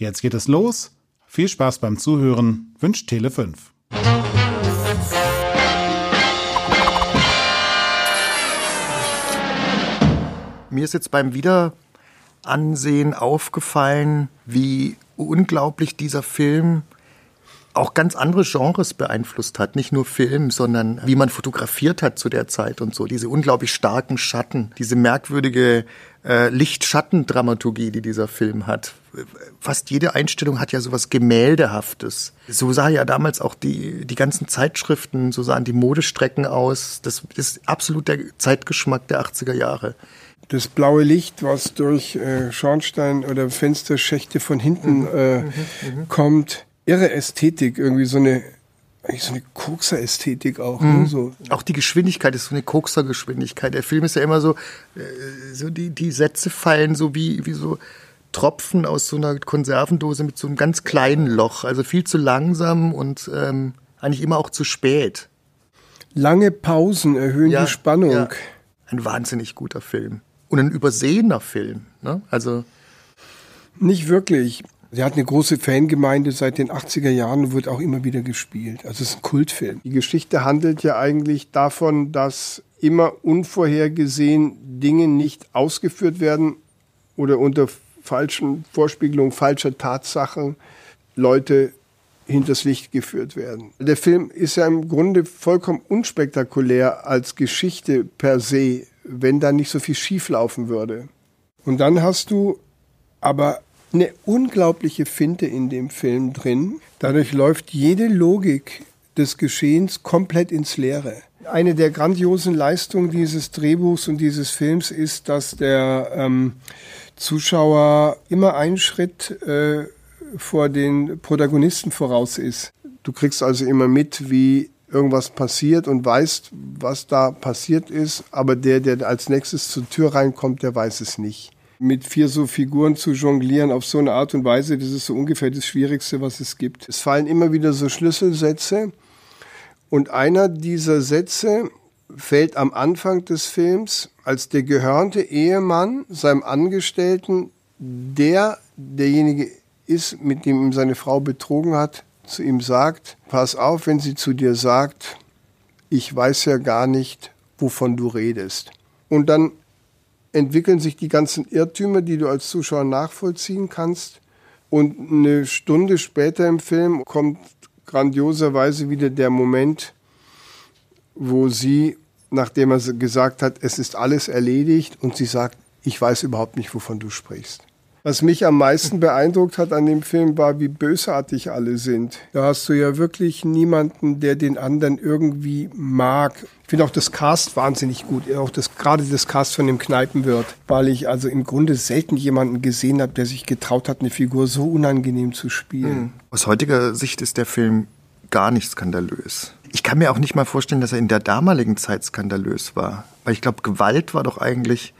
Jetzt geht es los. Viel Spaß beim Zuhören. Wünscht Tele 5. Mir ist jetzt beim Wiederansehen aufgefallen, wie unglaublich dieser Film auch ganz andere Genres beeinflusst hat. Nicht nur Film, sondern wie man fotografiert hat zu der Zeit und so. Diese unglaublich starken Schatten, diese merkwürdige äh, Licht-Schatten-Dramaturgie, die dieser Film hat. Fast jede Einstellung hat ja sowas Gemäldehaftes. So sah ja damals auch die, die ganzen Zeitschriften, so sahen die Modestrecken aus. Das ist absolut der Zeitgeschmack der 80er Jahre das blaue Licht, was durch äh, Schornstein oder Fensterschächte von hinten mhm. äh, mhm. mhm. kommt, irre Ästhetik, irgendwie so eine eigentlich so eine Kokser-Ästhetik auch. Ne, mhm. Ne? So. Auch die Geschwindigkeit ist so eine Kokser-Geschwindigkeit. Der Film ist ja immer so, äh, so die, die Sätze fallen so wie, wie so Tropfen aus so einer Konservendose mit so einem ganz kleinen Loch. Also viel zu langsam und ähm, eigentlich immer auch zu spät. Lange Pausen erhöhen ja, die Spannung. Ja. Ein wahnsinnig guter Film. Und ein übersehener Film. Ne? Also nicht wirklich. Sie hat eine große Fangemeinde seit den 80er Jahren und wird auch immer wieder gespielt. Also es ist ein Kultfilm. Die Geschichte handelt ja eigentlich davon, dass immer unvorhergesehen Dinge nicht ausgeführt werden oder unter falschen Vorspiegelungen falscher Tatsachen Leute hinters Licht geführt werden. Der Film ist ja im Grunde vollkommen unspektakulär als Geschichte per se, wenn da nicht so viel schieflaufen würde. Und dann hast du aber eine unglaubliche Finte in dem Film drin. Dadurch läuft jede Logik des Geschehens komplett ins Leere. Eine der grandiosen Leistungen dieses Drehbuchs und dieses Films ist, dass der ähm, Zuschauer immer einen Schritt äh, vor den Protagonisten voraus ist. Du kriegst also immer mit, wie irgendwas passiert und weißt, was da passiert ist, aber der, der als nächstes zur Tür reinkommt, der weiß es nicht mit vier so Figuren zu jonglieren auf so eine Art und Weise, das ist so ungefähr das Schwierigste, was es gibt. Es fallen immer wieder so Schlüsselsätze und einer dieser Sätze fällt am Anfang des Films, als der gehörnte Ehemann seinem Angestellten, der derjenige ist, mit dem ihm seine Frau betrogen hat, zu ihm sagt, pass auf, wenn sie zu dir sagt, ich weiß ja gar nicht, wovon du redest. Und dann entwickeln sich die ganzen Irrtümer, die du als Zuschauer nachvollziehen kannst. Und eine Stunde später im Film kommt grandioserweise wieder der Moment, wo sie, nachdem er gesagt hat, es ist alles erledigt, und sie sagt, ich weiß überhaupt nicht, wovon du sprichst. Was mich am meisten beeindruckt hat an dem Film war, wie bösartig alle sind. Da hast du ja wirklich niemanden, der den anderen irgendwie mag. Ich finde auch das Cast wahnsinnig gut, auch das, gerade das Cast von dem Kneipenwirt, weil ich also im Grunde selten jemanden gesehen habe, der sich getraut hat, eine Figur so unangenehm zu spielen. Hm. Aus heutiger Sicht ist der Film gar nicht skandalös. Ich kann mir auch nicht mal vorstellen, dass er in der damaligen Zeit skandalös war. Weil ich glaube, Gewalt war doch eigentlich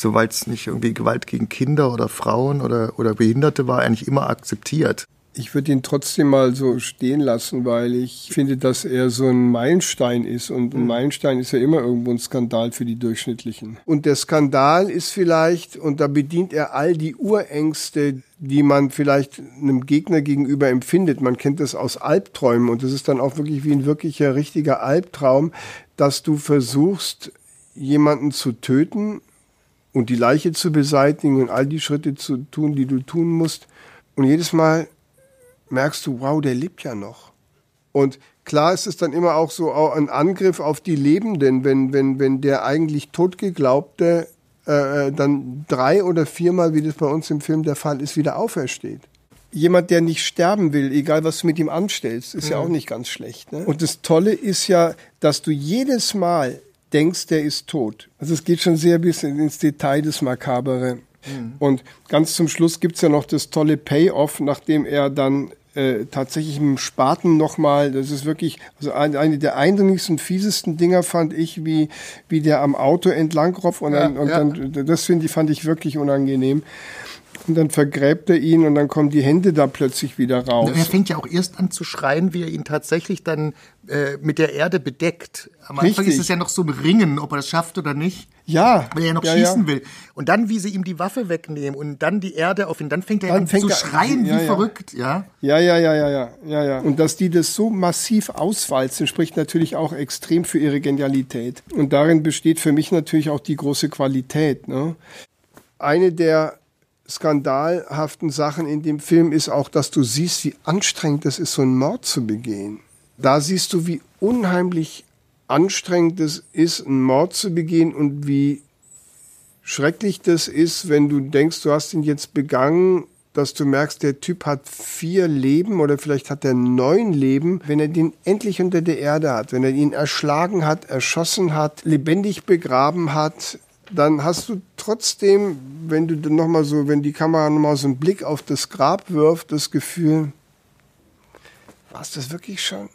soweit es nicht irgendwie Gewalt gegen Kinder oder Frauen oder, oder Behinderte war, eigentlich immer akzeptiert. Ich würde ihn trotzdem mal so stehen lassen, weil ich finde, dass er so ein Meilenstein ist. Und ein mhm. Meilenstein ist ja immer irgendwo ein Skandal für die Durchschnittlichen. Und der Skandal ist vielleicht, und da bedient er all die Urängste, die man vielleicht einem Gegner gegenüber empfindet. Man kennt das aus Albträumen und das ist dann auch wirklich wie ein wirklicher, richtiger Albtraum, dass du versuchst, jemanden zu töten und die Leiche zu beseitigen und all die Schritte zu tun, die du tun musst. Und jedes Mal merkst du, wow, der lebt ja noch. Und klar ist es dann immer auch so ein Angriff auf die Lebenden, wenn, wenn, wenn der eigentlich totgeglaubte äh, äh, dann drei oder viermal, wie das bei uns im Film der Fall ist, wieder aufersteht. Jemand, der nicht sterben will, egal was du mit ihm anstellst, ist ja, ja auch nicht ganz schlecht. Ne? Und das Tolle ist ja, dass du jedes Mal denkst, der ist tot. Also es geht schon sehr bis ins Detail des Makabere. Mhm. Und ganz zum Schluss gibt es ja noch das tolle Payoff, nachdem er dann äh, tatsächlich im Spaten nochmal, das ist wirklich, also eine, eine der eindringlichsten, fiesesten Dinger fand ich, wie, wie der am Auto entlang roff und, dann, ja, und ja. dann, das finde ich, fand ich wirklich unangenehm. Und dann vergräbt er ihn und dann kommen die Hände da plötzlich wieder raus. Er fängt ja auch erst an zu schreien, wie er ihn tatsächlich dann äh, mit der Erde bedeckt. Am Anfang Richtig. ist es ja noch so ein Ringen, ob er das schafft oder nicht. Ja. Weil er ja noch ja, schießen ja. will. Und dann, wie sie ihm die Waffe wegnehmen und dann die Erde auf ihn, dann fängt er dann an fängt zu er, schreien ja, wie verrückt, ja? Ja, ja, ja, ja, ja, ja, ja. Und dass die das so massiv auswalzen, spricht natürlich auch extrem für ihre Genialität. Und darin besteht für mich natürlich auch die große Qualität. Ne? Eine der skandalhaften Sachen in dem Film ist auch, dass du siehst, wie anstrengend es ist, so einen Mord zu begehen. Da siehst du, wie unheimlich anstrengend es ist, einen Mord zu begehen und wie schrecklich das ist, wenn du denkst, du hast ihn jetzt begangen, dass du merkst, der Typ hat vier Leben oder vielleicht hat er neun Leben, wenn er den endlich unter der Erde hat, wenn er ihn erschlagen hat, erschossen hat, lebendig begraben hat, dann hast du trotzdem, wenn du dann noch mal so, wenn die Kamera noch mal so einen Blick auf das Grab wirft, das Gefühl, war es das wirklich schon?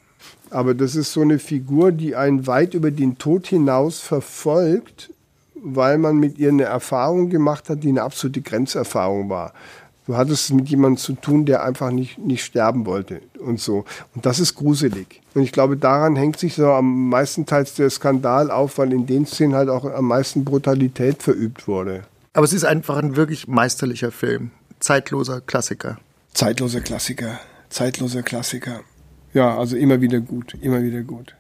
Aber das ist so eine Figur, die einen weit über den Tod hinaus verfolgt, weil man mit ihr eine Erfahrung gemacht hat, die eine absolute Grenzerfahrung war. Du hattest es mit jemandem zu tun, der einfach nicht, nicht sterben wollte und so. Und das ist gruselig. Und ich glaube, daran hängt sich so am meisten teils der Skandal auf, weil in den Szenen halt auch am meisten Brutalität verübt wurde. Aber es ist einfach ein wirklich meisterlicher Film. Zeitloser Klassiker. Zeitloser Klassiker. Zeitloser Klassiker. Ja, also immer wieder gut. Immer wieder gut.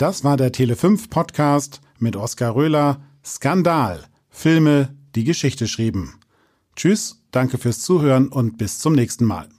Das war der Tele5 Podcast mit Oskar Röhler. Skandal. Filme, die Geschichte schrieben. Tschüss, danke fürs Zuhören und bis zum nächsten Mal.